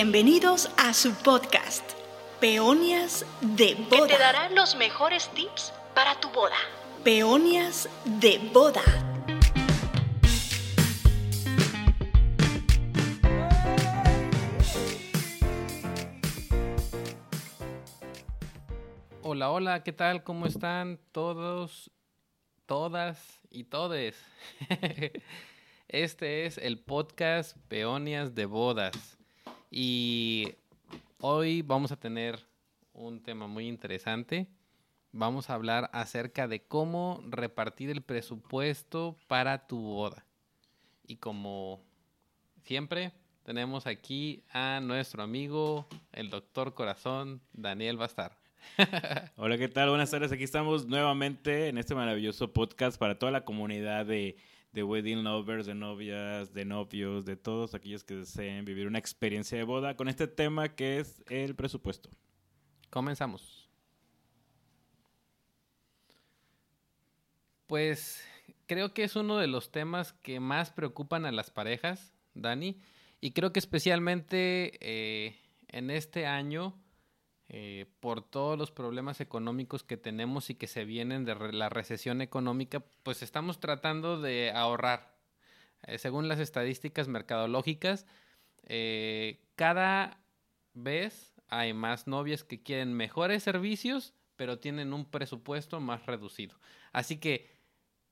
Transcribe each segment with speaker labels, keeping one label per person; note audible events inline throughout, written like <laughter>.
Speaker 1: Bienvenidos a su podcast, Peonias de
Speaker 2: que
Speaker 1: Boda.
Speaker 2: te dará los mejores tips para tu boda.
Speaker 1: Peonias de Boda.
Speaker 3: Hola, hola, ¿qué tal? ¿Cómo están todos, todas y todes? <laughs> Este es el podcast Peonias de Bodas y hoy vamos a tener un tema muy interesante. Vamos a hablar acerca de cómo repartir el presupuesto para tu boda. Y como siempre, tenemos aquí a nuestro amigo, el doctor corazón, Daniel Bastar. <laughs>
Speaker 4: Hola, ¿qué tal? Buenas tardes. Aquí estamos nuevamente en este maravilloso podcast para toda la comunidad de, de wedding lovers, de novias, de novios, de todos aquellos que deseen vivir una experiencia de boda con este tema que es el presupuesto.
Speaker 3: Comenzamos. Pues creo que es uno de los temas que más preocupan a las parejas, Dani, y creo que especialmente eh, en este año, eh, por todos los problemas económicos que tenemos y que se vienen de la recesión económica, pues estamos tratando de ahorrar. Eh, según las estadísticas mercadológicas, eh, cada vez hay más novias que quieren mejores servicios, pero tienen un presupuesto más reducido. Así que,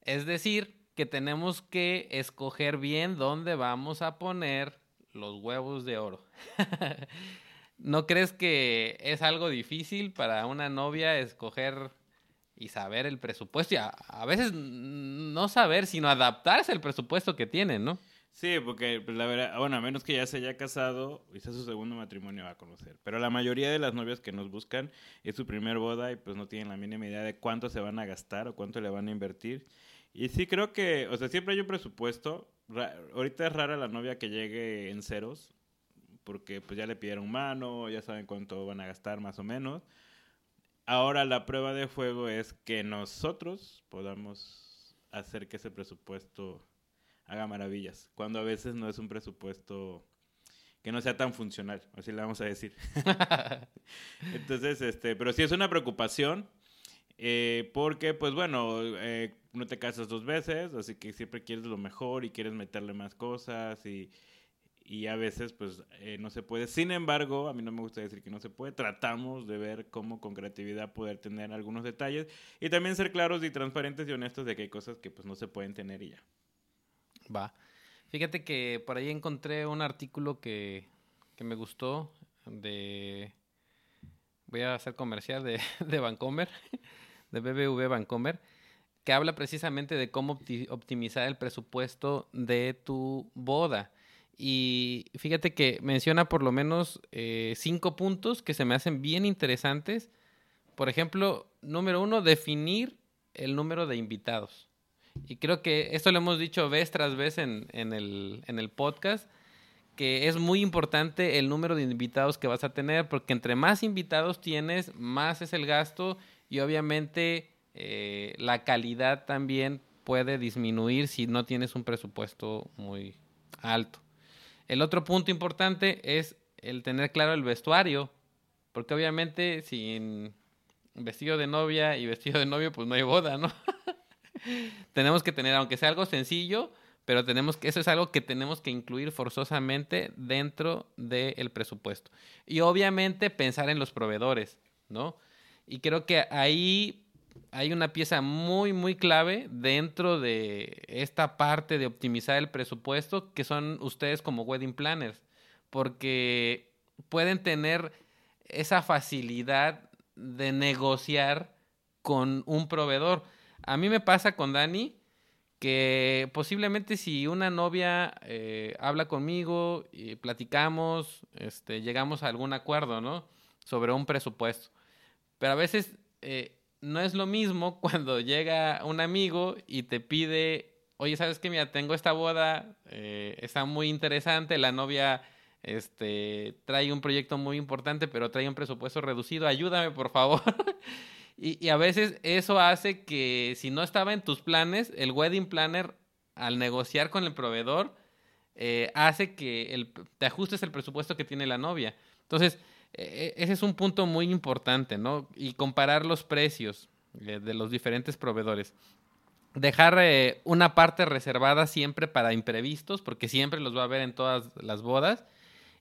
Speaker 3: es decir, que tenemos que escoger bien dónde vamos a poner los huevos de oro. <laughs> ¿No crees que es algo difícil para una novia escoger y saber el presupuesto? Y a, veces no saber, sino adaptarse al presupuesto que tienen, ¿no?
Speaker 4: Sí, porque pues, la verdad, bueno, a menos que ya se haya casado sea su segundo matrimonio va a conocer. Pero la mayoría de las novias que nos buscan es su primer boda y pues no tienen la mínima idea de cuánto se van a gastar o cuánto le van a invertir. Y sí creo que, o sea, siempre hay un presupuesto. Ahorita es rara la novia que llegue en ceros, porque pues ya le pidieron mano, ya saben cuánto van a gastar más o menos. Ahora la prueba de fuego es que nosotros podamos hacer que ese presupuesto haga maravillas, cuando a veces no es un presupuesto que no sea tan funcional, así le vamos a decir. <laughs> Entonces, este, pero sí es una preocupación, eh, porque, pues bueno, eh, no te casas dos veces, así que siempre quieres lo mejor y quieres meterle más cosas y, y a veces, pues, eh, no se puede. Sin embargo, a mí no me gusta decir que no se puede. Tratamos de ver cómo con creatividad poder tener algunos detalles y también ser claros y transparentes y honestos de que hay cosas que, pues, no se pueden tener y ya.
Speaker 3: Va. Fíjate que por ahí encontré un artículo que, que me gustó de... Voy a hacer comercial de, <laughs> de Vancomer, <laughs> de BBV Vancomer, que habla precisamente de cómo opti- optimizar el presupuesto de tu boda. Y fíjate que menciona por lo menos eh, cinco puntos que se me hacen bien interesantes. Por ejemplo, número uno, definir el número de invitados. Y creo que esto lo hemos dicho vez tras vez en, el podcast, que es muy importante el número de invitados que vas a tener, porque entre más invitados tienes, más es el gasto y obviamente eh, la calidad también puede disminuir si no tienes un presupuesto muy alto. El otro punto importante es el tener claro el vestuario, porque obviamente sin vestido de novia y vestido de novio, pues no hay boda, ¿no? <laughs> tenemos que tener, aunque sea algo sencillo, pero tenemos que, eso es algo que tenemos que incluir forzosamente dentro del presupuesto. Y obviamente pensar en los proveedores, ¿no? Y creo que ahí hay una pieza muy, muy clave dentro de esta parte de optimizar el presupuesto, que son ustedes como wedding planners, porque pueden tener esa facilidad de negociar con un proveedor. A mí me pasa con Dani que posiblemente si una novia eh, habla conmigo y platicamos, este, llegamos a algún acuerdo, ¿no? Sobre un presupuesto. Pero a veces eh, no es lo mismo <laughs> cuando llega un amigo y te pide, oye, ¿sabes qué? Mira, tengo esta boda, eh, está muy interesante, la novia este, trae un proyecto muy importante, pero trae un presupuesto reducido, ayúdame por favor. <laughs> y, a veces eso hace que si no estaba en tus planes, el wedding planner al negociar con el proveedor, eh, hace que el, te ajustes el presupuesto que tiene la novia. Entonces, ese es un punto muy importante, ¿no? Y comparar los precios eh, de los diferentes proveedores. Dejar eh, una parte reservada siempre para imprevistos, porque siempre los va a haber en todas las bodas.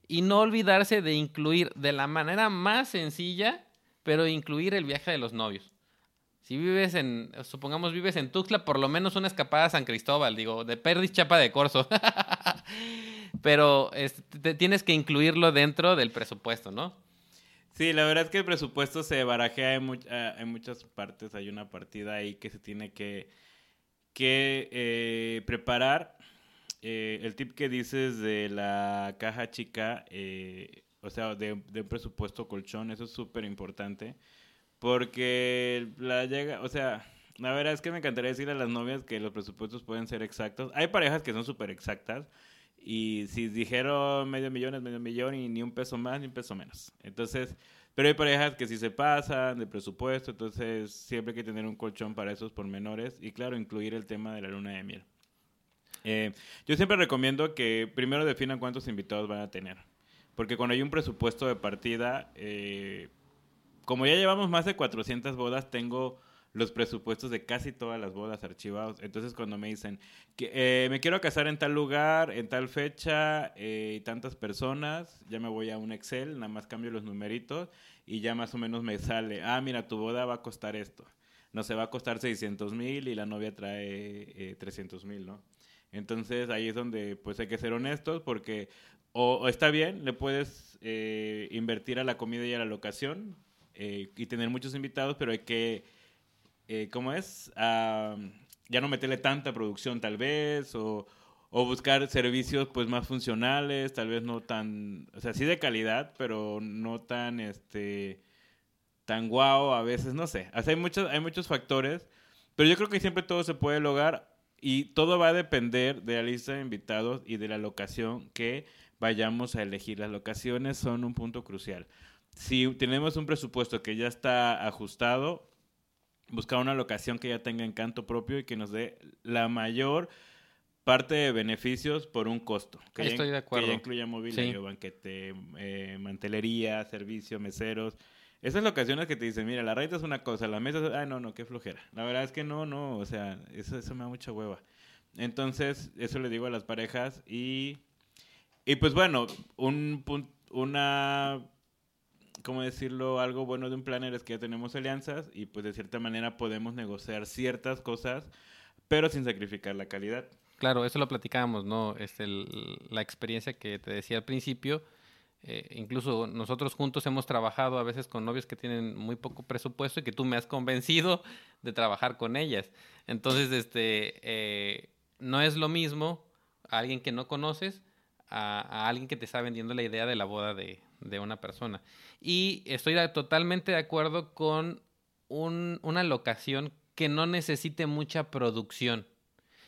Speaker 3: Y no olvidarse de incluir de la manera más sencilla, pero incluir el viaje de los novios. Si vives en, supongamos vives en Tuxtla, por lo menos una escapada a San Cristóbal, digo, de Perdis Chapa de Corso. <laughs> pero este, tienes que incluirlo dentro del presupuesto, ¿no?
Speaker 4: Sí, la verdad es que el presupuesto se barajea en, ah, muchas partes. Hay una partida ahí que se tiene que, que eh, preparar. Eh, el tip que dices de la caja chica, eh, o sea, de, un presupuesto colchón, eso es súper importante. Porque la llega, o sea, la verdad es que me encantaría decirle a las novias que los presupuestos pueden ser exactos. Hay parejas que son súper exactas y si dijeron medio millón es medio millón y ni un peso más ni un peso menos. Entonces, pero hay parejas que sí se pasan de presupuesto, entonces siempre hay que tener un colchón para esos pormenores y claro, incluir el tema de la luna de miel. Eh, yo siempre recomiendo que primero definan cuántos invitados van a tener, porque cuando hay un presupuesto de partida, eh, como ya llevamos más de 400 bodas, tengo los presupuestos de casi todas las bodas archivados. Entonces cuando me dicen que eh, me quiero casar en tal lugar, en tal fecha eh, tantas personas, ya me voy a un Excel, nada más cambio los numeritos y ya más o menos me sale, ah, mira, tu boda va a costar esto. No se va a costar 600 mil y la novia trae eh, 300 mil, ¿no? Entonces ahí es donde pues hay que ser honestos porque o, está bien, le puedes eh, invertir a la comida y a la locación y tener muchos invitados, pero hay que eh, ¿cómo es? ya no meterle tanta producción tal vez, o, buscar servicios pues más funcionales, tal vez no tan, o sea, sí de calidad, pero no tan, este, tan guau a veces, no sé. O hay muchos, hay muchos factores, pero yo creo que siempre todo se puede lograr y todo va a depender de la lista de invitados y de la locación que vayamos a elegir. Las locaciones son un punto crucial. Si tenemos un presupuesto que ya está ajustado, buscar una locación que ya tenga encanto propio y que nos dé la mayor parte de beneficios por un costo.
Speaker 3: Que Estoy de acuerdo.
Speaker 4: Que ya incluya mobiliario, banquete, eh, mantelería, servicio, meseros. Esas locaciones que te dicen, mira, la renta es una cosa, la mesa es... Ay, no, no, qué flojera. La verdad es que no, no, o sea, eso, eso me da mucha hueva. Entonces, eso le digo a las parejas y... Y pues bueno, un, una ¿cómo decirlo? Algo bueno de un planner es que ya tenemos alianzas y pues de cierta manera podemos negociar ciertas cosas, pero sin sacrificar la calidad.
Speaker 3: Claro, eso lo platicábamos, ¿no? Este, la experiencia que te decía al principio, eh, incluso nosotros juntos hemos trabajado a veces con novios que tienen muy poco presupuesto y que tú me has convencido de trabajar con ellas. Entonces, este, eh, no es lo mismo a alguien que no conoces a, a, alguien que te está vendiendo la idea de la boda de, de una persona. Y estoy totalmente de acuerdo con una locación que no necesite mucha producción.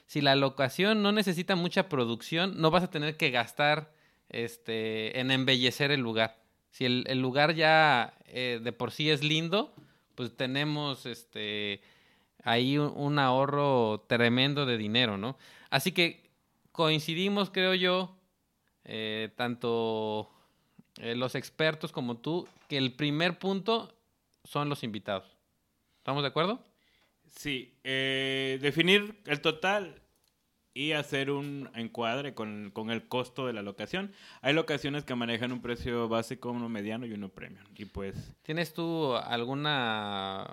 Speaker 3: Si la locación no necesita mucha producción, no vas a tener que gastar este, en embellecer el lugar. Si el, lugar ya eh, de por sí es lindo, pues tenemos este, ahí un, ahorro tremendo de dinero, ¿no? Así que coincidimos, creo yo, eh, tanto eh, los expertos como tú, que el primer punto son los invitados. ¿Estamos de acuerdo?
Speaker 4: Sí, eh, definir el total y hacer un encuadre con, el costo de la locación. Hay locaciones que manejan un precio básico, uno mediano y uno premium. Y pues...
Speaker 3: ¿Tienes tú alguna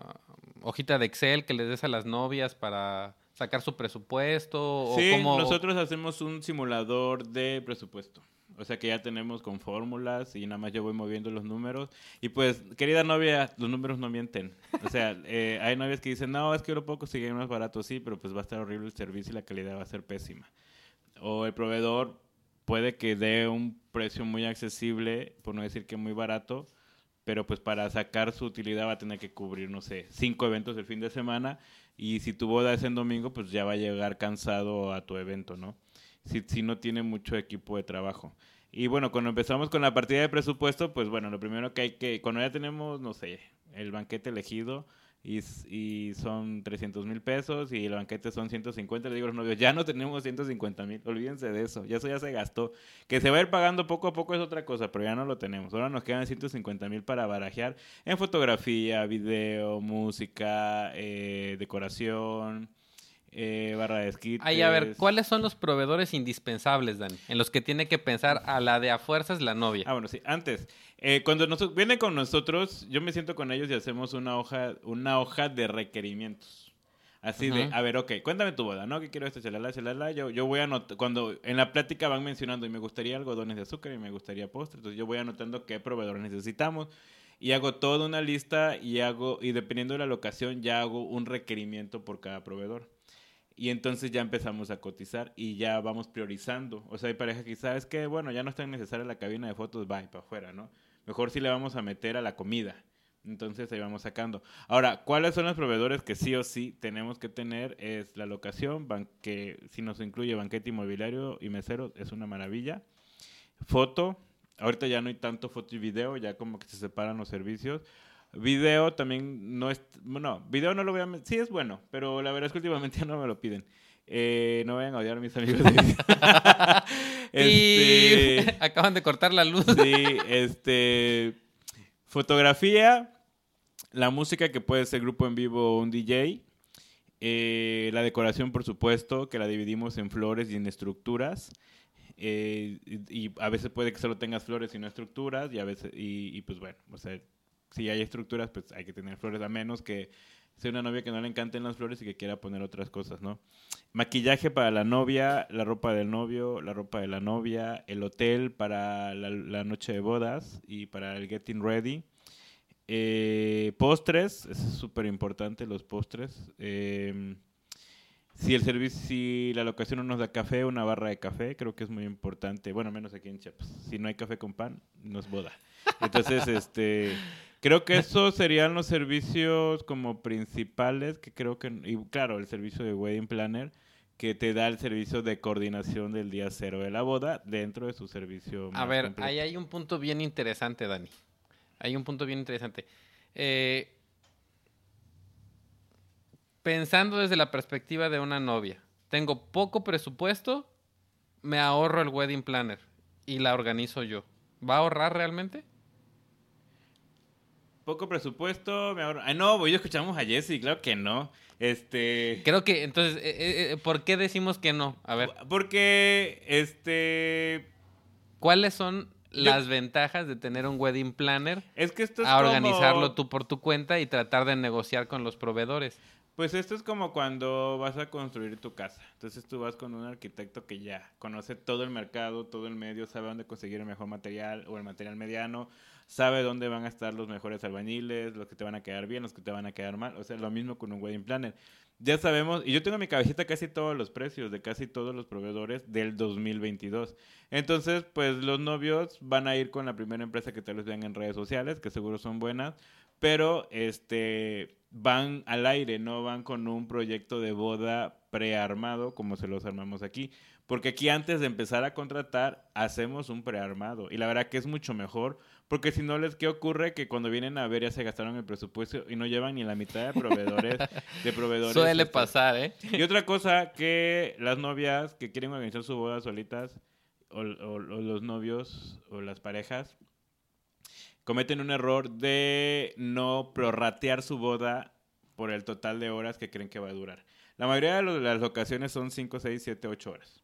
Speaker 3: hojita de Excel que les des a las novias para sacar su presupuesto?
Speaker 4: Sí, nosotros hacemos un simulador de presupuesto. O sea que ya tenemos con fórmulas y nada más yo voy moviendo los números. Y pues, querida novia, los números no mienten. O sea, <laughs> eh, hay novias que dicen, no, es que yo lo puedo conseguir más barato, sí, pero pues va a estar horrible el servicio y la calidad va a ser pésima. O el proveedor puede que dé un precio muy accesible, por no decir que muy barato, pero pues para sacar su utilidad va a tener que cubrir, no sé, cinco eventos el fin de semana. Y si tu boda es en domingo, pues ya va a llegar cansado a tu evento, ¿no? Si, si no tiene mucho equipo de trabajo. Y bueno, cuando empezamos con la partida de presupuesto, pues bueno, lo primero que hay que, cuando ya tenemos, no sé, el banquete elegido y, y son 300 mil pesos y el banquete son 150. Le digo a los novios, ya no tenemos 150 mil, olvídense de eso, ya eso ya se gastó. Que se va a ir pagando poco a poco es otra cosa, pero ya no lo tenemos. Ahora nos quedan 150 mil para barajear en fotografía, video, música, eh, decoración, eh, barra de esquí.
Speaker 3: Ahí, a ver, ¿cuáles son los proveedores indispensables, Dani? En los que tiene que pensar a la de a fuerzas la novia.
Speaker 4: Ah, bueno, sí. Antes, eh, cuando nos, vienen con nosotros, yo me siento con ellos y hacemos una hoja, una hoja de requerimientos. Así de, a ver, ok, cuéntame tu boda, ¿no? Que quiero esto, chalala, chalala. Yo, yo voy anotando, cuando en la plática van mencionando, y me gustaría algodones de azúcar y me gustaría postre, entonces yo voy anotando qué proveedor necesitamos. Y hago toda una lista y hago, y dependiendo de la locación, ya hago un requerimiento por cada proveedor. Y entonces ya empezamos a cotizar y ya vamos priorizando. O sea, hay parejas que sabes que, bueno, ya no es tan necesaria la cabina de fotos, bye, para afuera, ¿no? Mejor si le vamos a meter a la comida. Entonces ahí vamos sacando. Ahora, ¿cuáles son los proveedores que sí o sí tenemos que tener? Es la locación, ban- que si nos incluye banquete inmobiliario y mesero, es una maravilla. Foto, ahorita ya no hay tanto foto y video, ya como que se separan los servicios. Video también no es, bueno, video no lo voy a, sí es bueno, pero la verdad es que últimamente <laughs> ya no me lo piden. Eh, no vayan a odiar a mis amigos. de <laughs> <laughs> video.
Speaker 3: Y
Speaker 4: Este,
Speaker 3: acaban de cortar la luz.
Speaker 4: Sí, este. Fotografía, la música que puede ser grupo en vivo o un DJ. eh, la decoración, por supuesto, que la dividimos en flores y en estructuras. eh, y, y a veces puede que solo tengas flores y no estructuras. Y a veces, y, y pues bueno, o sea, si hay estructuras, pues hay que tener flores, a menos que sea una novia que no le encanten las flores y que quiera poner otras cosas, ¿no? Maquillaje para la novia, la ropa del novio, la ropa de la novia, el hotel para la, noche de bodas y para el getting ready. Eh, postres, es súper importante los postres. Eh, si el servicio, si la locación no nos da café, una barra de café, creo que es muy importante. Bueno, menos aquí en Chiapas. Si no hay café con pan, no es boda. Entonces, este, creo que esos serían los servicios como principales que creo que, y claro, el servicio de wedding planner que te da el servicio de coordinación del día cero de la boda dentro de su servicio.
Speaker 3: A ver,
Speaker 4: completo.
Speaker 3: ahí hay un punto bien interesante, Dani. Hay un punto bien interesante. Eh, pensando desde la perspectiva de una novia, tengo poco presupuesto, me ahorro el wedding planner y la organizo yo. ¿Va a ahorrar realmente?
Speaker 4: Poco presupuesto, me ahorro. Ah, no, yo escuchamos a Jesse, claro que no. Este.
Speaker 3: Creo que, entonces, eh, eh, eh, ¿por qué decimos que no? A ver,
Speaker 4: Porque, este.
Speaker 3: ¿cuáles son las ventajas de tener un wedding planner
Speaker 4: Es que esto es
Speaker 3: a
Speaker 4: como-
Speaker 3: organizarlo tú por tu cuenta y tratar de negociar con los proveedores?
Speaker 4: Pues esto es como cuando vas a construir tu casa. Entonces tú vas con un arquitecto que ya conoce todo el mercado, todo el medio, sabe dónde conseguir el mejor material o el material mediano, sabe dónde van a estar los mejores albañiles, los que te van a quedar bien, los que te van a quedar mal. O sea, lo mismo con un wedding planner. Ya sabemos, y yo tengo en mi cabecita casi todos los precios de casi todos los proveedores del 2022. Entonces, pues los novios van a ir con la primera empresa que tal vez vean en redes sociales, que seguro son buenas, pero este van al aire, no van con un proyecto de boda prearmado como se los armamos aquí. Porque aquí antes de empezar a contratar, hacemos un prearmado. Y la verdad que es mucho mejor, porque si no les, ¿qué ocurre? Que cuando vienen a ver ya se gastaron el presupuesto y no llevan ni la mitad de proveedores. de proveedores
Speaker 3: Suele
Speaker 4: este,
Speaker 3: pasar, ¿eh?
Speaker 4: y otra cosa que las novias que quieren organizar su boda solitas, o, o- o los novios o las parejas, cometen un error de no prorratear su boda por el total de horas que creen que va a durar. La mayoría de las ocasiones son 5, 6, 7, 8 horas.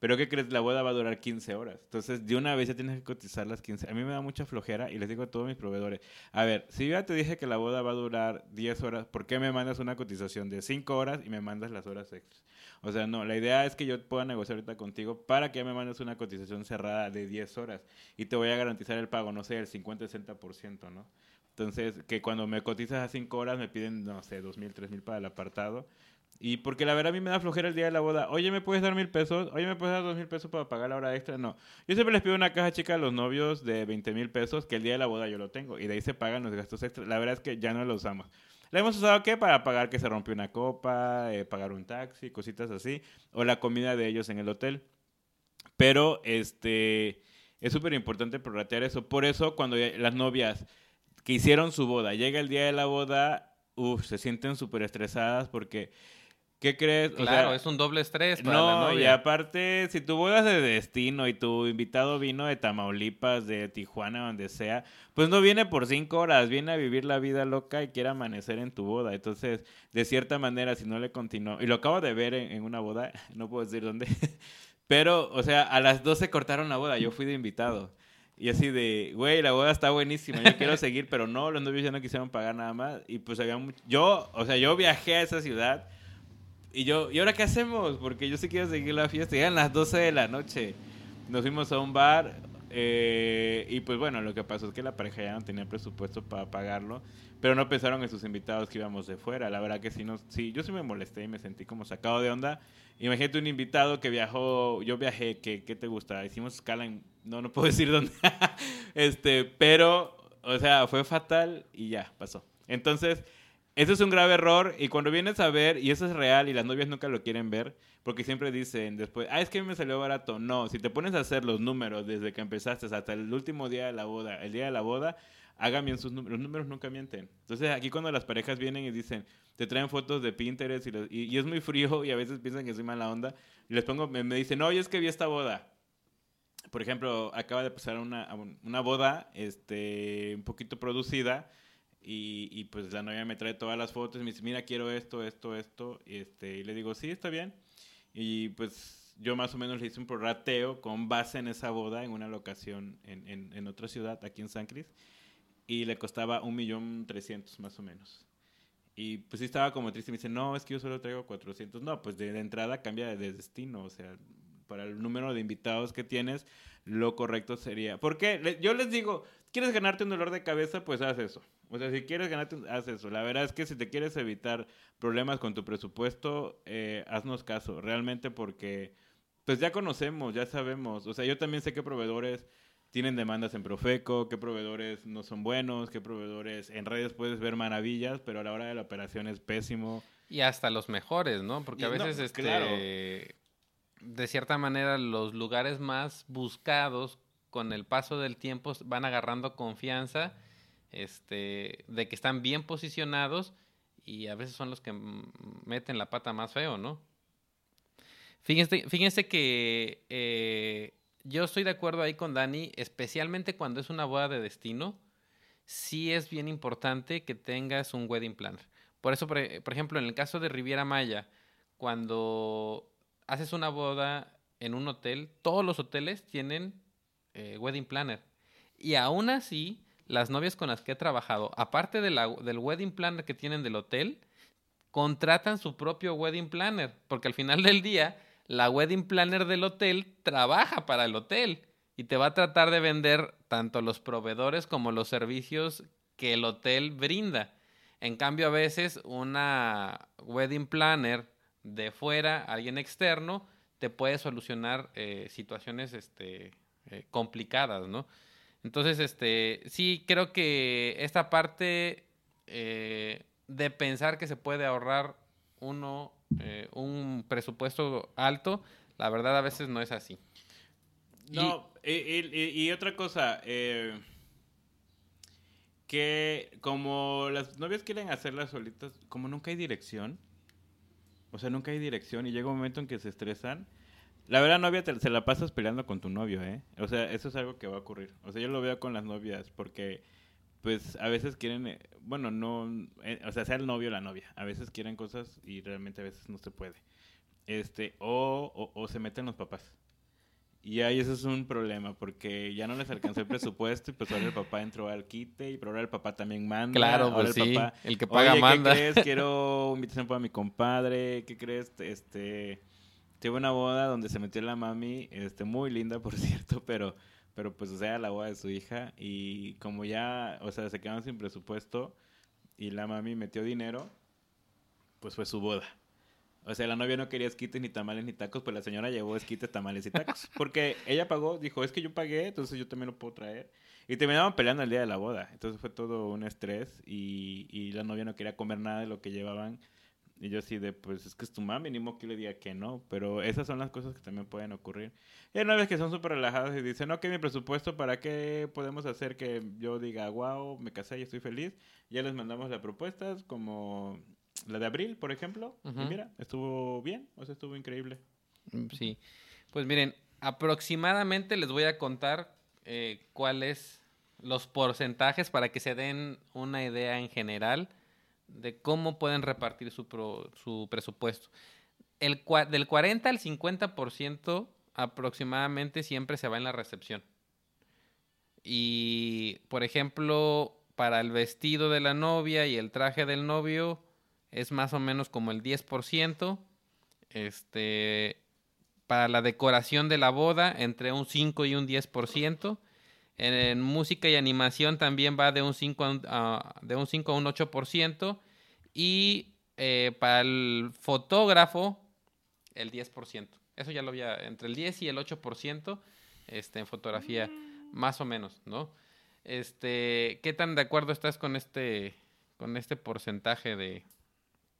Speaker 4: Pero ¿qué crees? La boda va a durar 15 horas. Entonces, de una vez ya tienes que cotizar las 15. A mí me da mucha flojera y les digo a todos mis proveedores, a ver, si yo ya te dije que la boda va a durar 10 horas, ¿por qué me mandas una cotización de 5 horas y me mandas las horas extras? O sea, no, la idea es que yo pueda negociar ahorita contigo para que me mandes una cotización cerrada de 10 horas y te voy a garantizar el pago, no sé, el 50-60%, ¿no? Entonces, que cuando me cotizas a 5 horas me piden, no sé, 2.000, 3.000 para el apartado. Y porque la verdad a mí me da flojera el día de la boda. Oye, ¿me puedes dar mil pesos? Oye, ¿me puedes dar dos mil pesos para pagar la hora extra? No. Yo siempre les pido una caja chica a los novios de 20 mil pesos, que el día de la boda yo lo tengo. Y de ahí se pagan los gastos extras. La verdad es que ya no lo usamos. La hemos usado, ¿qué? Para pagar que se rompió una copa, eh, pagar un taxi, cositas así. O la comida de ellos en el hotel. Pero, este... Es súper importante prorratear eso. Por eso, cuando las novias que hicieron su boda, llega el día de la boda, uff, se sienten súper estresadas porque, ¿qué crees? O
Speaker 3: Claro,
Speaker 4: sea,
Speaker 3: es un doble estrés para la
Speaker 4: no, y
Speaker 3: novia.
Speaker 4: aparte, si tu boda es de destino y tu invitado vino de Tamaulipas, de Tijuana, donde sea, pues no viene por cinco horas, viene a vivir la vida loca y quiere amanecer en tu boda. Entonces, de cierta manera, si no le continuó, y lo acabo de ver en, en una boda, <laughs> no puedo decir dónde, <laughs> pero, o sea, a las 12 cortaron la boda, yo fui de invitado. Y así de, güey, la boda está buenísima, yo quiero seguir, pero no, los novios ya no quisieron pagar nada más. Y pues había mucho... Yo, o sea, yo viajé a esa ciudad y yo, ¿y ahora qué hacemos? Porque yo sí quiero seguir la fiesta. Llegan las 12 de la noche. Nos fuimos a un bar eh, y pues bueno, lo que pasó es que la pareja ya no tenía presupuesto para pagarlo, pero no pensaron en sus invitados que íbamos de fuera. La verdad que sí, no, sí, yo sí me molesté y me sentí como sacado de onda. Imagínate un invitado que viajó, yo viajé, que ¿qué te gusta? Hicimos escala en, no, no puedo <laughs> decir dónde, este, pero, o sea, fue fatal y ya, pasó. Entonces, eso es un grave error y cuando vienes a ver, y eso es real y las novias nunca lo quieren ver, porque siempre dicen después, ah, es que me salió barato. No, si te pones a hacer los números desde que empezaste hasta el último día de la boda, el día de la boda, hagan bien sus números. Los números nunca mienten. Entonces aquí cuando las parejas vienen y dicen, te traen fotos de Pinterest y, los- y- es muy frío <laughs> y a veces piensan que soy mala onda, les pongo, me, me dicen, oye, es que vi esta boda. Por ejemplo, acaba de pasar una, una boda este, un poquito producida y, y, pues la novia me trae todas las fotos y me dice, mira, quiero esto, esto, esto. Y, este, y le digo, sí, está bien. Y pues yo más o menos le hice un prorrateo con base en esa boda en una locación en, en, en otra ciudad, aquí en San Cris. Y le costaba un millón trescientos más o menos. Y pues sí estaba como triste. Me dice, no, es que yo solo traigo 400. No, pues de, de entrada cambia de, de destino. O sea, para el número de invitados que tienes, lo correcto sería. Porque yo les digo, ¿quieres ganarte un dolor de cabeza? Pues haz eso. O sea, si quieres ganarte, haz eso. La verdad es que si te quieres evitar problemas con tu presupuesto, eh, haznos caso. Realmente porque, pues ya conocemos, ya sabemos. O sea, yo también sé que proveedores tienen demandas en Profeco, qué proveedores no son buenos, qué proveedores en redes puedes ver maravillas, pero a la hora de la operación es pésimo.
Speaker 3: Y hasta los mejores, ¿no? Porque
Speaker 4: Y
Speaker 3: a
Speaker 4: no,
Speaker 3: veces, este,
Speaker 4: claro.
Speaker 3: de cierta manera, los lugares más buscados con el paso del tiempo van agarrando confianza, este, de que están bien posicionados y a veces son los que meten la pata más feo, ¿no? Fíjense, fíjense que eh, yo estoy de acuerdo ahí con Dani, especialmente cuando es una boda de destino, sí es bien importante que tengas un wedding planner. Por eso, por, por ejemplo, en el caso de Riviera Maya, cuando haces una boda en un hotel, todos los hoteles tienen eh, wedding planner. Y aún así, las novias con las que he trabajado, aparte del wedding planner que tienen del hotel, contratan su propio wedding planner, porque al final del día, la wedding planner del hotel trabaja para el hotel y te va a tratar de vender tanto los proveedores como los servicios que el hotel brinda. En cambio, a veces una wedding planner de fuera, alguien externo, te puede solucionar eh, situaciones este, eh, complicadas, ¿no? Entonces, este, sí, creo que esta parte eh, de pensar que se puede ahorrar uno eh, un presupuesto alto, la verdad a veces no es así.
Speaker 4: No, y, y- otra cosa, eh, que como las novias quieren hacerlas solitas, como nunca hay dirección, o sea, nunca hay dirección y llega un momento en que se estresan. La verdad, novia, te- se la pasas peleando con tu novio, ¿eh? O sea, eso es algo que va a ocurrir. O sea, yo lo veo con las novias porque, pues, a veces quieren, eh, bueno, no, eh, o sea, sea el novio o la novia. A veces quieren cosas y realmente a veces no se puede. Este, o, o, o se meten los papás. Y ahí eso es un problema, porque ya no les alcanzó el presupuesto y pues ahora el papá entró al quite y pero ahora el papá también manda.
Speaker 3: Claro, pues
Speaker 4: el
Speaker 3: sí,
Speaker 4: papá,
Speaker 3: el que paga
Speaker 4: Oye,
Speaker 3: manda.
Speaker 4: ¿qué crees? <laughs> Quiero invitación para mi compadre, ¿qué crees? Este, tuve una boda donde se metió la mami, este, muy linda por <laughs> cierto, pero, pero pues o sea, la boda de su hija y como ya, o sea, se quedaron sin presupuesto y la mami metió dinero, pues fue su boda. O sea, la novia no quería esquites, ni tamales, ni tacos, pues la señora llevó esquites, tamales y tacos. <laughs> Porque ella pagó, dijo, es que yo pagué, entonces yo también lo puedo traer. Y terminaban peleando el día de la boda. Entonces fue todo un estrés y, y la novia no quería comer nada de lo que llevaban Y yo así de, pues es que es tu mami, ni modo que le diga que no. Pero esas son las cosas que también pueden ocurrir. Y hay novias que son súper relajadas y dicen, ok, mi presupuesto, ¿para qué podemos hacer que yo diga, wow, me casé y estoy feliz? Ya les mandamos las propuestas, como la de abril, por ejemplo. Y mira, estuvo bien, o sea, estuvo increíble.
Speaker 3: Mm, Sí. Pues miren, aproximadamente les voy a contar eh, cuáles los porcentajes para que se den una idea en general de cómo pueden repartir su, pro- su presupuesto. El, del 40 al 50% aproximadamente siempre se va en la recepción. Y, por ejemplo, para el vestido de la novia y el traje del novio es más o menos como el 10%. Este, para la decoración de la boda, entre un 5 y un 10%. En, en música y animación también va de un 5 a un, a- de un, 5 a un 8%. Y eh, para el fotógrafo, el 10%. Eso ya lo había, entre el 10 y el 8% este, en fotografía, más o menos, ¿no? Este, ¿Qué tan de acuerdo estás con este, con este porcentaje de...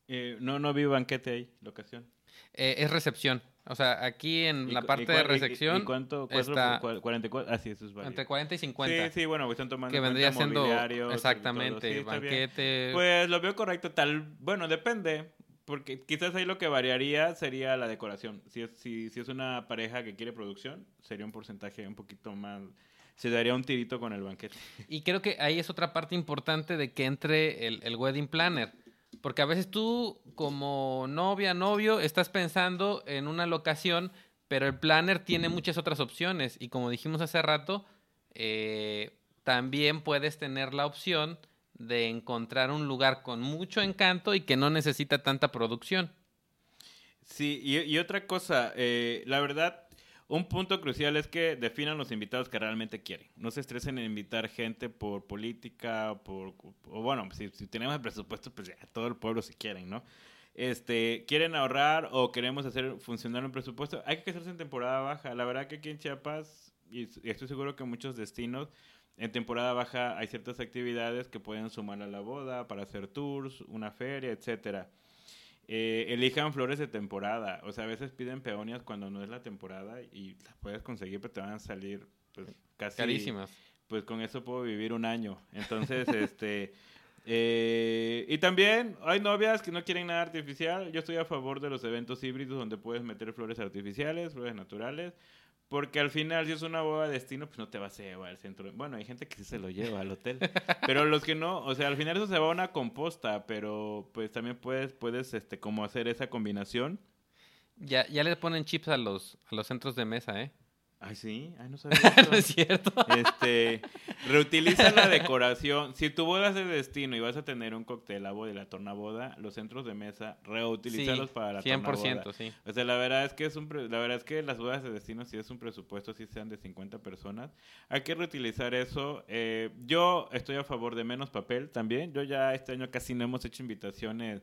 Speaker 4: Eh, no, no vi banquete ahí, locación.
Speaker 3: eh, es recepción. O sea, aquí en
Speaker 4: ¿Y
Speaker 3: la parte de
Speaker 4: cua- y- y-
Speaker 3: recepción,
Speaker 4: ¿Y cuánto? Cuatro
Speaker 3: está-
Speaker 4: por cua- 44. Ah, sí, eso es válido.
Speaker 3: entre 40 y 50.
Speaker 4: Sí, sí, bueno, pues están tomando
Speaker 3: que vendría siendo exactamente
Speaker 4: sí,
Speaker 3: banquete.
Speaker 4: Pues lo veo correcto, tal. Bueno, depende. Porque quizás ahí lo que variaría sería la decoración. Si es, si, si es una pareja que quiere producción, sería un porcentaje un poquito más. Se daría un tirito con el banquete.
Speaker 3: Y creo que ahí es otra parte importante de que entre el, el wedding planner. Porque a veces tú, como novia, novio, estás pensando en una locación, pero el planner tiene muchas otras opciones. Y como dijimos hace rato, eh, también puedes tener la opción de encontrar un lugar con mucho encanto y que no necesita tanta producción.
Speaker 4: Sí, y, otra cosa, eh, la verdad, un punto crucial es que definan los invitados que realmente quieren. No se estresen en invitar gente por política, por, o bueno, si, tenemos el presupuesto, pues ya, todo el pueblo si quieren, ¿no? Este, quieren ahorrar o queremos hacer funcionar un presupuesto, hay que hacerse en temporada baja. La verdad que aquí en Chiapas, y estoy seguro que en muchos destinos, en temporada baja hay ciertas actividades que pueden sumar a la boda para hacer tours, una feria, etcétera. Eh, elijan flores de temporada. O sea, a veces piden peonias cuando no es la temporada y las puedes conseguir, pero te van a salir pues, casi...
Speaker 3: Carísimas.
Speaker 4: Pues con eso puedo vivir un año. Entonces, <laughs> este... eh, y también hay novias que no quieren nada artificial. Yo estoy a favor de los eventos híbridos donde puedes meter flores artificiales, flores naturales. Porque al final, si es una boda de destino, pues no te vas a llevar al centro. Bueno, hay gente que sí se lo lleva al hotel. <laughs> Pero los que no, o sea, al final eso se va a una composta, pero pues también puedes, puedes, este, como hacer esa combinación.
Speaker 3: Ya, ya le ponen chips a los, a los centros de mesa, ¿eh?
Speaker 4: Ay, sí, ay, no <laughs> sabía
Speaker 3: ¿No es
Speaker 4: eso.
Speaker 3: cierto?
Speaker 4: Este, reutiliza la <laughs> decoración. Si tu boda es de destino y vas a tener un cóctel, la boda y la tornaboda, los centros de mesa, reutilízalos para la
Speaker 3: 100%,
Speaker 4: tornaboda.
Speaker 3: sí.
Speaker 4: O sea, la verdad es que es un pre- la verdad es que las bodas de destino si es un presupuesto si sean de 50 personas, hay que reutilizar eso. Eh, yo estoy a favor de menos papel también. Yo ya este año casi no hemos hecho invitaciones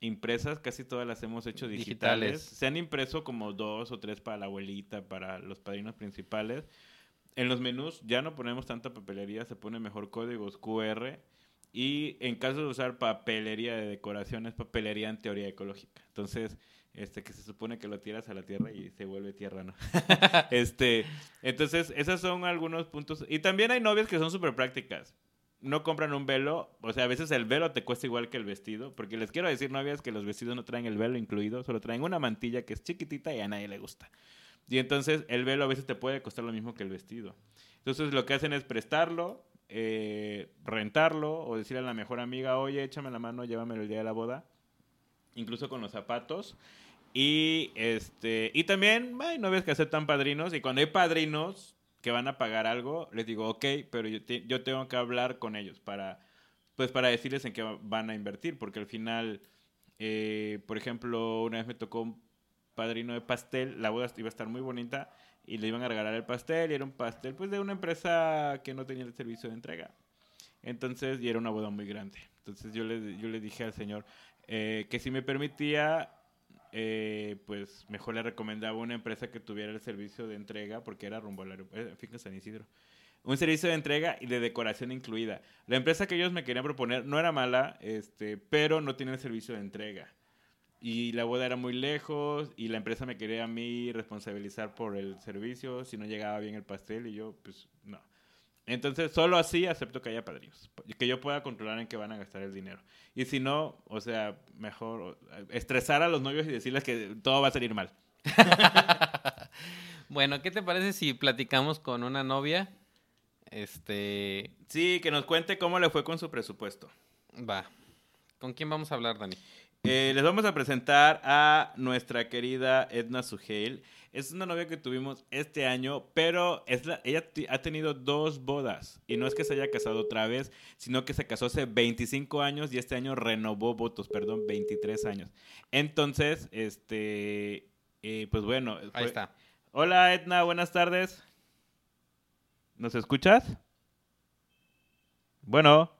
Speaker 4: impresas, casi todas las hemos hecho digitales.
Speaker 3: Digitales.
Speaker 4: Se han impreso como dos o tres para la abuelita, para los padrinos principales. En los menús ya no ponemos tanta papelería, se pone mejor códigos QR. Y en caso de usar papelería de decoración, es papelería en teoría ecológica. Entonces, este que se supone que lo tiras a la tierra y se vuelve tierra, ¿no? <laughs> este, entonces, esos son algunos puntos. Y también hay novias que son súper prácticas. No compran un velo, o sea, a veces el velo te cuesta igual que el vestido, porque les quiero decir, novias, que los vestidos no traen el velo incluido, solo traen una mantilla que es chiquitita y a nadie le gusta. Y entonces el velo a veces te puede costar lo mismo que el vestido. Entonces lo que hacen es prestarlo, eh, rentarlo o decirle a la mejor amiga, oye, échame la mano, llévamelo el día de la boda. Incluso con los zapatos. Y este y también hay novias que aceptan padrinos y cuando hay padrinos que van a pagar algo, les digo, ok, pero yo, te- yo tengo que hablar con ellos para, pues para decirles en qué va- van a invertir, porque al final, eh, por ejemplo, una vez me tocó un padrino de pastel, la boda iba a estar muy bonita y le iban a regalar el pastel y era un pastel pues de una empresa que no tenía el servicio de entrega. Entonces, y era una boda muy grande. Entonces yo le, yo le dije al señor eh, que si me permitía, eh, pues mejor le recomendaba una empresa que tuviera el servicio de entrega, porque era rumbo al aeropuerto, finca San Isidro. Un servicio de entrega y de decoración incluida. La empresa que ellos me querían proponer no era mala, este, pero no tiene el servicio de entrega. y la boda era muy lejos y la empresa me quería a mí responsabilizar por el servicio si no llegaba bien el pastel y yo, pues, no. Entonces, solo así acepto que haya padrinos, que yo pueda controlar en qué van a gastar el dinero. Y si no, o sea, mejor estresar a los novios y decirles que todo va a salir mal. <laughs>
Speaker 3: bueno, ¿qué te parece si platicamos con una novia? Este.
Speaker 4: Sí, que nos cuente cómo le fue con su presupuesto.
Speaker 3: Va. ¿Con quién vamos a hablar, Dani?
Speaker 4: Eh, les vamos a presentar a nuestra querida Edna Suheil. Es una novia que tuvimos este año, pero es ella ha tenido dos bodas. Y no es que se haya casado otra vez, sino que se casó hace 25 años y este año renovó votos, perdón, 23 años. Entonces, este, eh, pues bueno.
Speaker 3: Ahí está.
Speaker 4: Hola Edna, buenas tardes. ¿Nos escuchas? Bueno.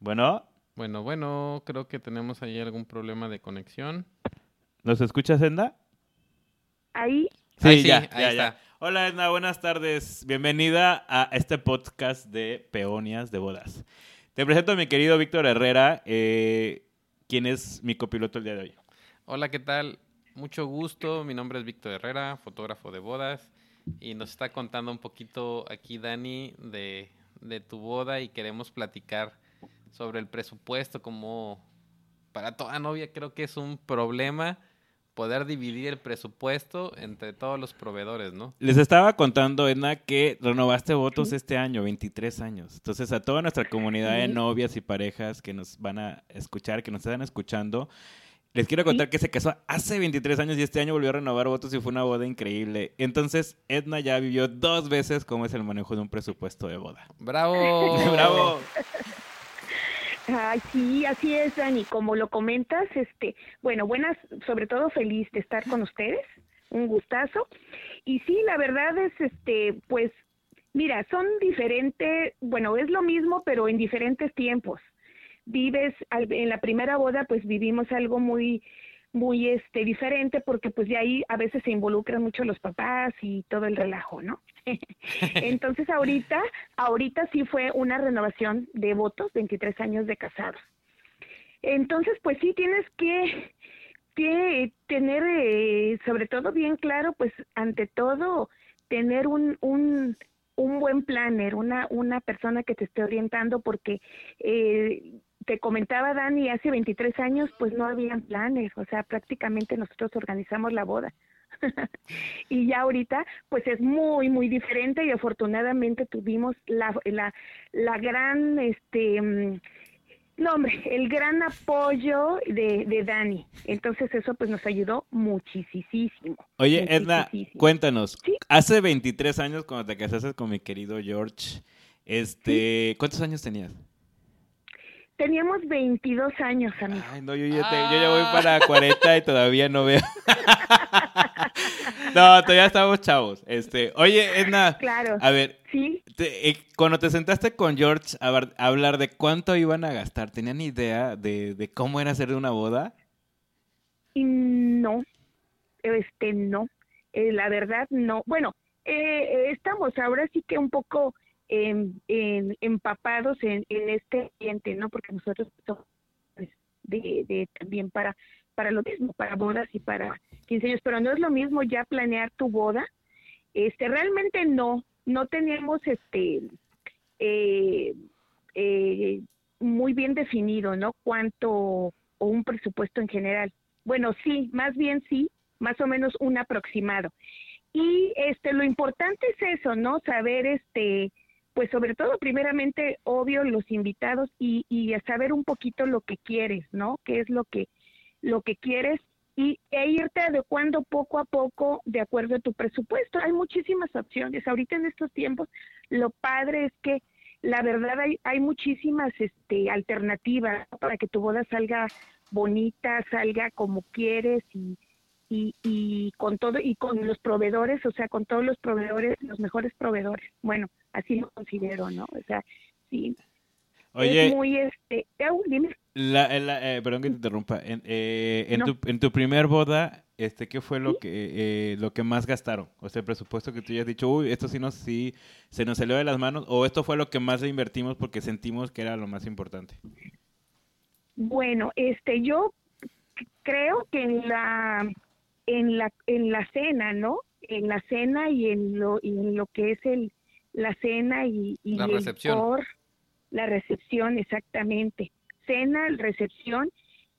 Speaker 4: Bueno.
Speaker 3: Bueno, bueno, creo que tenemos ahí algún problema de conexión.
Speaker 4: ¿Nos escuchas, Edna?
Speaker 5: Ahí.
Speaker 3: Sí, ya, ahí está.
Speaker 4: Hola, Edna, buenas tardes. Bienvenida a este podcast de Peonias de Bodas. Te presento a mi querido Víctor Herrera, eh, quien es mi copiloto el día de hoy.
Speaker 3: Hola, ¿qué tal? Mucho gusto. Mi nombre es Víctor Herrera, fotógrafo de bodas. Y nos está contando un poquito aquí, Dani, de, de tu boda y queremos platicar sobre el presupuesto, como para toda novia creo que es un problema poder dividir el presupuesto entre todos los proveedores, ¿no?
Speaker 4: Les estaba contando, Edna, que renovaste votos este año, 23 años. Entonces, a toda nuestra comunidad de novias y parejas que nos van a escuchar, que nos están escuchando, les quiero contar que se casó hace 23 años y este año volvió a renovar votos y fue una boda increíble. Entonces, Edna ya vivió dos veces cómo es el manejo de un presupuesto de boda.
Speaker 3: ¡Bravo! <laughs>
Speaker 4: ¡Bravo! <laughs>
Speaker 5: Ay, sí, así es, Dani. Como lo comentas, este, bueno, buenas, sobre todo feliz de estar con ustedes, un gustazo. Y sí, la verdad es, este, pues, mira, son diferentes, bueno, es lo mismo, pero en diferentes tiempos. Vives, en la primera boda, pues vivimos algo muy, muy este diferente porque pues de ahí a veces se involucran mucho los papás y todo el relajo, ¿no? <laughs> Entonces ahorita, ahorita sí fue una renovación de votos, 23 años de casados. Entonces, pues sí tienes que, que tener, eh, sobre todo bien claro, pues ante todo, tener un, un, un buen planner, una, una persona que te esté orientando, porque eh, te comentaba Dani, hace 23 años pues no habían planes, o sea, prácticamente nosotros organizamos la boda. <laughs> y ya ahorita pues es muy muy diferente y afortunadamente tuvimos la la, la gran este mm, no hombre el gran apoyo de, de Dani. Entonces eso pues nos ayudó muchísimo
Speaker 4: oye Edna cuéntanos hace 23 años cuando te casaste con mi querido George este cuántos años tenías
Speaker 5: Teníamos 22 años, amigo.
Speaker 4: Ay, no, yo ya, yo ya voy para 40 y todavía no veo. <laughs> no, todavía estamos chavos. Este, oye, Edna.
Speaker 5: Claro.
Speaker 4: A ver.
Speaker 5: Sí.
Speaker 4: Eh, cuando te sentaste con George a, hablar de cuánto iban a gastar, ¿tenían idea de, de cómo era hacer una boda?
Speaker 5: No. Este, no. Eh, la verdad, no. Bueno, eh, estamos ahora sí que un poco en, empapados en, este ambiente, ¿no? Porque nosotros somos pues, de, de, también para para lo mismo, para bodas y para 15 años, pero no es lo mismo ya planear tu boda. Este, realmente no, no tenemos este eh, eh, muy bien definido, ¿no? Cuánto o un presupuesto en general. Bueno, sí, más bien sí, más o menos un aproximado. Y este, lo importante es eso, ¿no? Saber este pues sobre todo primeramente obvio los invitados y, y saber un poquito lo que quieres, ¿no? ¿Qué es lo que lo que quieres y e irte adecuando poco a poco de acuerdo a tu presupuesto. Hay muchísimas opciones. Ahorita en estos tiempos lo padre es que la verdad hay, hay muchísimas este alternativas para que tu boda salga bonita, salga como quieres y y, y con todo y con los proveedores, o sea, con todos los proveedores, los mejores proveedores. Bueno, así lo considero, ¿no? O sea, sí.
Speaker 4: Oye,
Speaker 5: es muy este, dime.
Speaker 4: La, eh, perdón que te interrumpa. En, eh, en, tu, en tu primer boda, este, ¿qué fue lo que eh, lo que más gastaron? O sea, el presupuesto que tú ya has dicho, uy, esto sí, nos, sí se nos salió de las manos, o esto fue lo que más invertimos porque sentimos que era lo más importante.
Speaker 5: Bueno, este, yo creo que en la en la en la cena, ¿no? En la cena y en lo y en lo que es el la cena y, y
Speaker 3: La
Speaker 5: el
Speaker 3: recepción.
Speaker 5: La recepción exactamente. Cena, recepción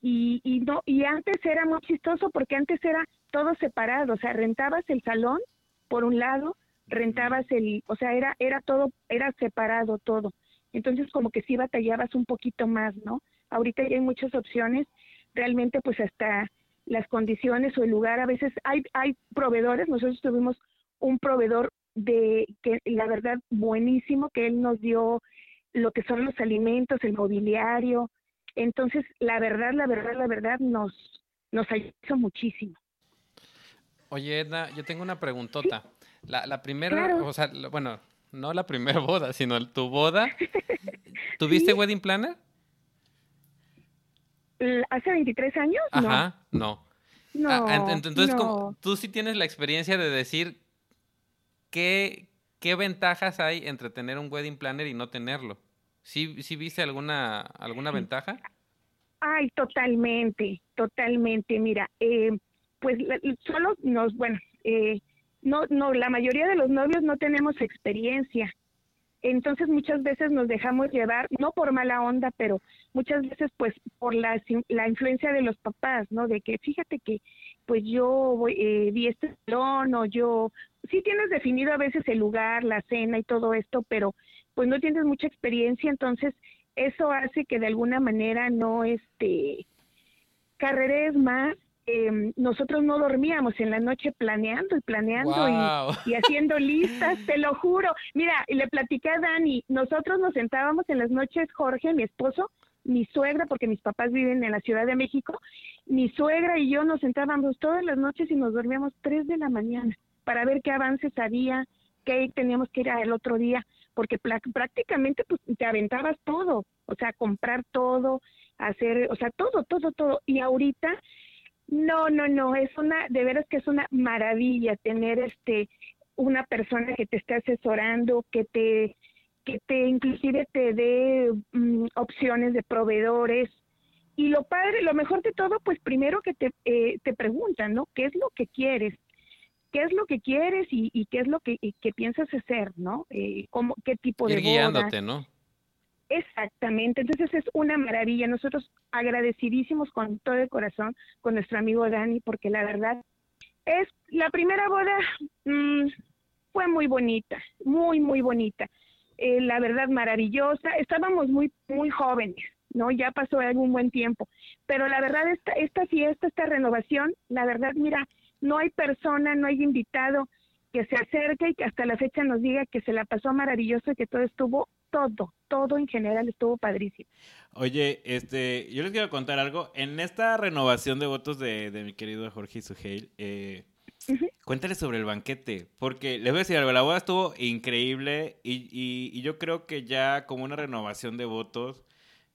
Speaker 5: y, y no y antes era muy chistoso porque antes era todo separado, o sea, rentabas el salón por un lado, rentabas el, o sea, era era todo era separado todo. Entonces como que sí batallabas un poquito más, ¿no? Ahorita ya hay muchas opciones, realmente pues hasta las condiciones o el lugar a veces hay hay proveedores, nosotros tuvimos un proveedor de que la verdad buenísimo que él nos dio lo que son los alimentos, el mobiliario. Entonces, la verdad, la verdad, la verdad nos nos ayudó muchísimo.
Speaker 3: Oye, Edna, yo tengo una preguntota. La, la primera,
Speaker 5: Claro.
Speaker 3: o sea, bueno, no la primera <laughs> boda, sino el- tu boda. <laughs> ¿Tuviste
Speaker 5: Sí.
Speaker 3: wedding planner?
Speaker 5: ¿Hace 23 años?
Speaker 3: Ajá, no.
Speaker 5: No.
Speaker 3: Ah,
Speaker 5: No.
Speaker 3: entonces,
Speaker 5: no.
Speaker 3: como tú sí tienes la experiencia de decir qué, qué ventajas hay entre tener un wedding planner y no tenerlo. ¿Sí, sí viste alguna, alguna ventaja?
Speaker 5: Ay, totalmente, totalmente. Mira, eh, pues solo nos, bueno, eh, no, no, la mayoría de los novios no tenemos experiencia. Entonces muchas veces nos dejamos llevar, no por mala onda, pero muchas veces pues por la, la influencia de los papás, ¿no? De que fíjate que pues yo voy, eh, vi este salón o yo, sí tienes definido a veces el lugar, la cena y todo esto, pero pues no tienes mucha experiencia, entonces eso hace que de alguna manera no este carreres más eh, nosotros no dormíamos en la noche planeando y planeando y, y haciendo listas, te lo juro. Mira, le platiqué a Dani, nosotros nos sentábamos en las noches, Jorge, mi esposo, mi suegra, porque mis papás viven en la Ciudad de México, mi suegra y yo nos sentábamos todas las noches y nos dormíamos 3 de la mañana para ver qué avances había, qué teníamos que ir al otro día, porque prácticamente pues te aventabas todo, o sea, comprar todo, hacer, o sea, todo, todo, todo. Y ahorita, no, no, no, es una, de veras que es una maravilla tener este, una persona que te esté asesorando, que te, que te inclusive te dé mm, opciones de proveedores. Y lo padre, lo mejor de todo, pues primero que te, eh, te preguntan, ¿no? ¿Qué es lo que quieres? ¿Qué es lo que quieres y, y qué es lo que, piensas hacer, ¿no? Eh, cómo, ¿Qué tipo de
Speaker 3: Ir
Speaker 5: boda?
Speaker 3: guiándote, ¿no?
Speaker 5: Exactamente, entonces es una maravilla. Nosotros agradecidísimos con todo el corazón con nuestro amigo Dani, porque la verdad es la primera boda mm, fue muy bonita, muy muy bonita. Eh, la verdad maravillosa. Estábamos muy muy jóvenes, no, ya pasó algún buen tiempo, pero la verdad esta esta fiesta, esta renovación, la verdad mira, no hay persona, no hay invitado que se acerque y que hasta la fecha nos diga que se la pasó maravilloso y que todo estuvo, todo, todo en general estuvo padrísimo.
Speaker 4: Oye, este, yo les quiero contar algo. En esta renovación de votos de, de mi querido Jorge Suheil, eh,
Speaker 5: Ujú.
Speaker 4: cuéntale sobre el banquete, porque les voy a decir algo, la boda estuvo increíble y, y- y yo creo que ya como una renovación de votos,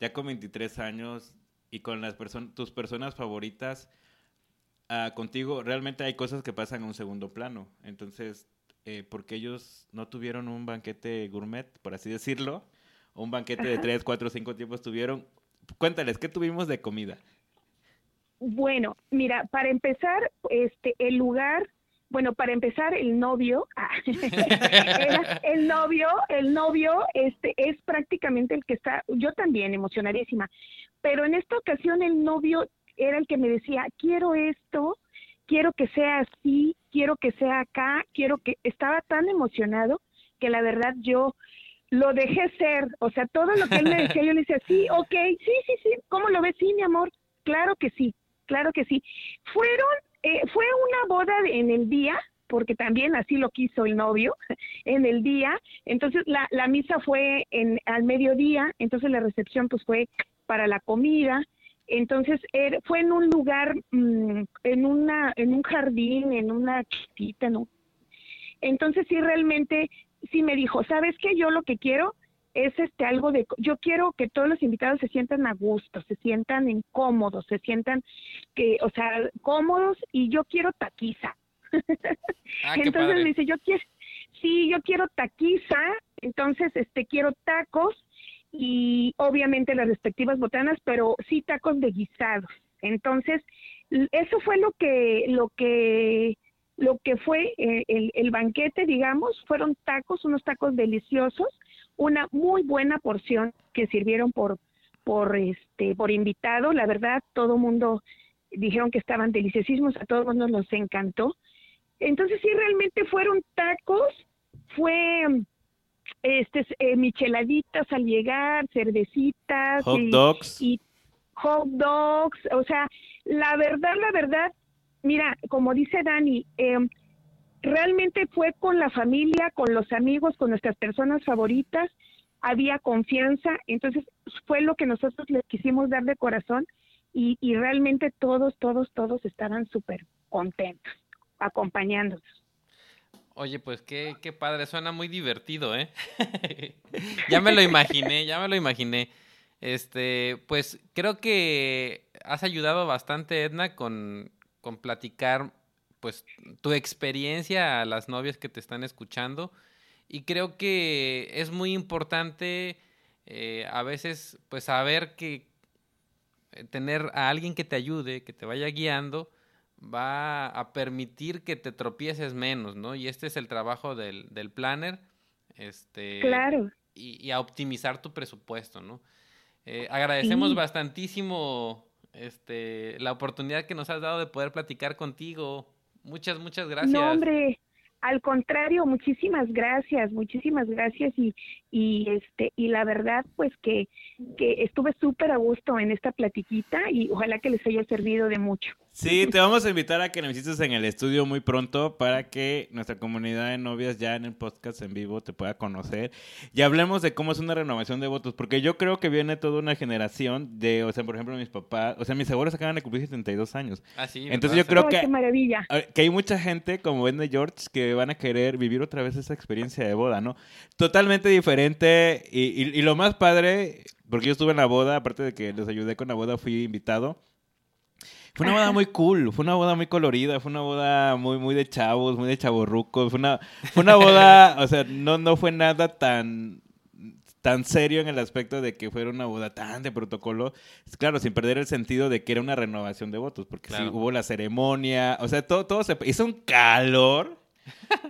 Speaker 4: ya con 23 años y con las personas, tus personas favoritas, ah, contigo, realmente hay cosas que pasan a un segundo plano. Entonces, eh, porque ellos no tuvieron un banquete gourmet, por así decirlo, un banquete de
Speaker 5: Ajá.
Speaker 4: tres, cuatro, cinco tiempos tuvieron. Cuéntales, ¿qué tuvimos de comida?
Speaker 5: Bueno, mira, para empezar, este, el lugar, bueno, para empezar, el novio, <laughs> ah, el novio, el novio, este, es prácticamente el que está, yo también emocionadísima, pero en esta ocasión el novio era el que me decía, quiero esto, quiero que sea así, quiero que sea acá, quiero que, estaba tan emocionado que la verdad yo lo dejé ser, o sea, todo lo que él me decía, yo le decía, sí, ok, sí, sí, sí, ¿cómo lo ves? Sí, mi amor, claro que sí, claro que sí. Fueron, eh, fue una boda en el día, porque también así lo quiso el novio, <laughs> en el día, entonces la, la misa fue en, al mediodía, entonces la recepción pues fue para la comida, entonces er- fue en un lugar, mm, en una, en un jardín, en una chiquita, ¿no? Entonces sí realmente sí me dijo, ¿sabes qué? Yo lo que quiero es este algo de yo quiero que todos los invitados se sientan a gusto, se sientan incómodos, se sientan que, o sea, cómodos y yo quiero taquiza.
Speaker 3: Ah,
Speaker 5: entonces me dice, yo quiero, sí, yo quiero taquiza, entonces este quiero tacos y obviamente las respectivas botanas, pero sí tacos de guisados. Entonces, eso fue lo que, lo que, lo que fue eh, el, el banquete, digamos, fueron tacos, unos tacos deliciosos, una muy buena porción que sirvieron por, por este, por invitado, la verdad, todo mundo dijeron que estaban deliciosísimos, a todos mundo nos encantó. Entonces sí, realmente fueron tacos, fue este eh, micheladitas al llegar, cervecitas
Speaker 4: Hot
Speaker 5: y,
Speaker 4: dogs.
Speaker 5: y hot dogs, o sea, la verdad, la verdad, mira, como dice Dani, eh, realmente fue con la familia, con los amigos, con nuestras personas favoritas, había confianza, entonces fue lo que nosotros les quisimos dar de corazón y, y realmente todos, todos, todos estaban súper contentos acompañándonos.
Speaker 3: Oye, pues qué, qué padre, suena muy divertido, ¿eh? <laughs> ya me lo imaginé, ya me lo imaginé. Este, pues creo que has ayudado bastante, Edna, con, con platicar pues tu experiencia a las novias que te están escuchando. Y creo que es muy importante eh, a veces pues saber que eh, tener a alguien que te ayude, que te vaya guiando, va a permitir que te tropieces menos, ¿no? Y este es el trabajo del, del planner, este,
Speaker 5: Claro.
Speaker 3: y, y a optimizar tu presupuesto, ¿no? Eh, agradecemos
Speaker 5: Sí.
Speaker 3: bastantísimo este, la oportunidad que nos has dado de poder platicar contigo. Muchas, muchas gracias.
Speaker 5: No, hombre, al contrario, muchísimas gracias, muchísimas gracias y, y este y la verdad pues que, que estuve súper a gusto en esta platiquita y ojalá que les haya servido de mucho.
Speaker 4: Sí, te <laughs> vamos a invitar a que nos visites en el estudio muy pronto para que nuestra comunidad de novias ya en el podcast en vivo te pueda conocer y hablemos de cómo es una renovación de votos, porque yo creo que viene toda una generación de, o sea, por ejemplo, mis papás, o sea, mis abuelos acaban de cumplir 72 años.
Speaker 3: Ah, sí,
Speaker 4: Entonces
Speaker 3: ¿verdad?
Speaker 4: yo creo que-
Speaker 5: qué maravilla.
Speaker 4: Que hay mucha gente como Ben de George que van a querer vivir otra vez esa experiencia de boda, ¿no? Totalmente diferente y, y- y lo más padre, porque yo estuve en la boda, aparte de que les ayudé con la boda, fui invitado. Fue una boda muy cool, fue una boda muy colorida, fue una boda muy, muy de chavos, muy de chavorrucos, fue una, fue una boda, <laughs> o sea, no, no fue nada tan tan serio en el aspecto de que fuera una boda tan de protocolo, claro, sin perder el sentido de que era una renovación de votos, porque sí
Speaker 3: Claro.
Speaker 4: hubo la ceremonia, o sea, todo, todo se hizo un calor,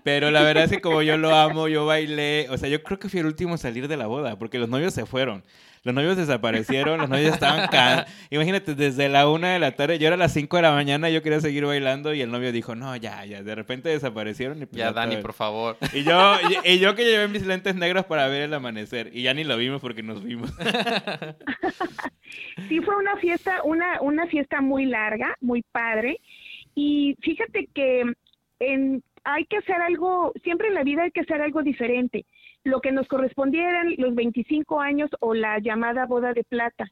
Speaker 4: pero la verdad es que como yo lo amo, yo bailé, o sea, yo creo que fui el último a salir de la boda, porque los novios se fueron. Los novios desaparecieron, los novios estaban can... Imagínate, desde la una de la tarde, yo era a las cinco de la mañana, yo quería seguir bailando y el novio dijo, no, ya, ya, de repente desaparecieron. Y pues
Speaker 3: Ya, Dani, por favor.
Speaker 4: Y yo, y, y yo que llevé mis lentes negros para ver el amanecer. Y ya ni lo vimos porque nos vimos. <laughs>
Speaker 5: Sí, fue una fiesta, una, una fiesta muy larga, muy padre. Y fíjate que en, hay que hacer algo, siempre en la vida hay que hacer algo diferente. Lo que nos correspondieran los 25 años o la llamada boda de plata.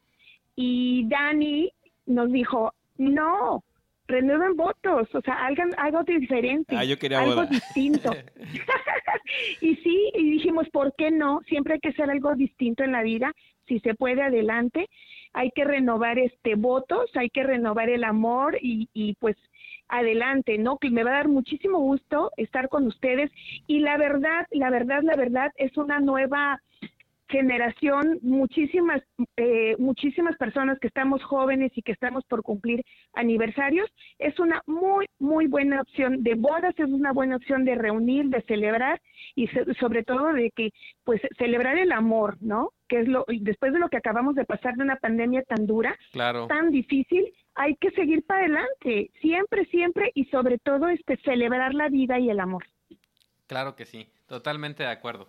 Speaker 5: Y Dani nos dijo, no, renueven votos, o sea, hagan algo diferente,
Speaker 4: Ah, yo quería
Speaker 5: algo
Speaker 4: boda.
Speaker 5: distinto. <laughs> <laughs> y sí, y dijimos, ¿por qué no? Siempre hay que hacer algo distinto en la vida, si se puede, adelante. Hay que renovar este votos, hay que renovar el amor y, y pues adelante, ¿no? Que me va a dar muchísimo gusto estar con ustedes y la verdad, la verdad, la verdad es una nueva generación, muchísimas, eh, muchísimas personas que estamos jóvenes y que estamos por cumplir aniversarios, es una muy, muy buena opción de bodas, es una buena opción de reunir, de celebrar y sobre todo de que, pues, celebrar el amor, ¿no? Que es lo, y después de lo que acabamos de pasar de una pandemia tan dura,
Speaker 3: Claro.
Speaker 5: tan difícil, hay que seguir para adelante, siempre, siempre y sobre todo, este, celebrar la vida y el amor.
Speaker 3: Claro que sí, totalmente de acuerdo.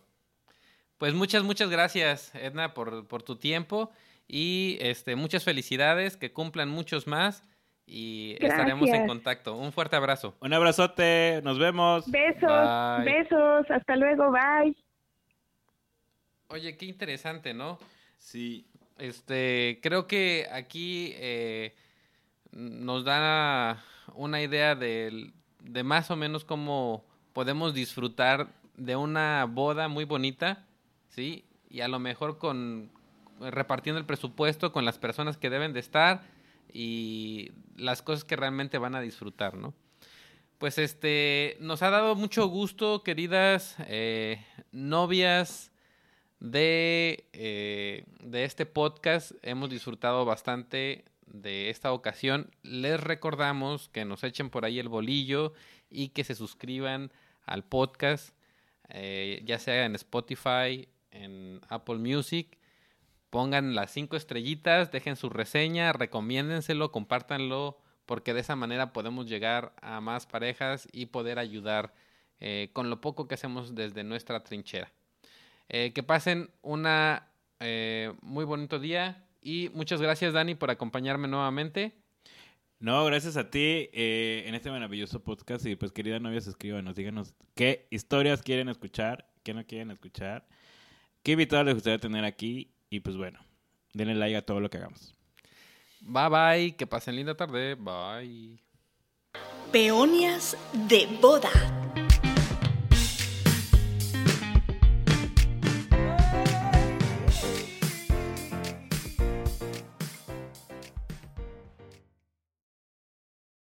Speaker 3: Pues muchas, muchas gracias, Edna, por, por tu tiempo y este, muchas felicidades, que cumplan muchos más y estaremos en contacto. Un fuerte abrazo.
Speaker 4: Un abrazote, nos vemos.
Speaker 5: Besos,
Speaker 3: Bye.
Speaker 5: besos, hasta luego, bye.
Speaker 3: Oye, qué interesante, ¿no?
Speaker 4: Sí.
Speaker 3: Este, creo que aquí eh, nos da una idea del- de, más o menos cómo podemos disfrutar de una boda muy bonita, ¿sí? Y a lo mejor con repartiendo el presupuesto con las personas que deben de estar y las cosas que realmente van a disfrutar, ¿no? Pues este, nos ha dado mucho gusto, queridas eh, novias de, eh, de este podcast. Hemos disfrutado bastante de esta ocasión. Les recordamos que nos echen por ahí el bolillo y que se suscriban al podcast, eh, ya sea en Spotify, en Apple Music. Pongan las cinco estrellitas, dejen su reseña, recomiéndenselo, compártanlo, porque de esa manera podemos llegar a más parejas y poder ayudar eh, con lo poco que hacemos desde nuestra trinchera. Eh, que pasen una muy bonito día y muchas gracias Dani por acompañarme nuevamente.
Speaker 4: No, gracias a ti eh, en este maravilloso podcast. Y pues, querida novia, suscríbanos, díganos qué historias quieren escuchar, qué no quieren escuchar, qué invitados les gustaría tener aquí. Y pues bueno, denle like a todo lo que hagamos.
Speaker 3: Bye bye, que pasen linda tarde. Bye.
Speaker 1: Peonias de boda.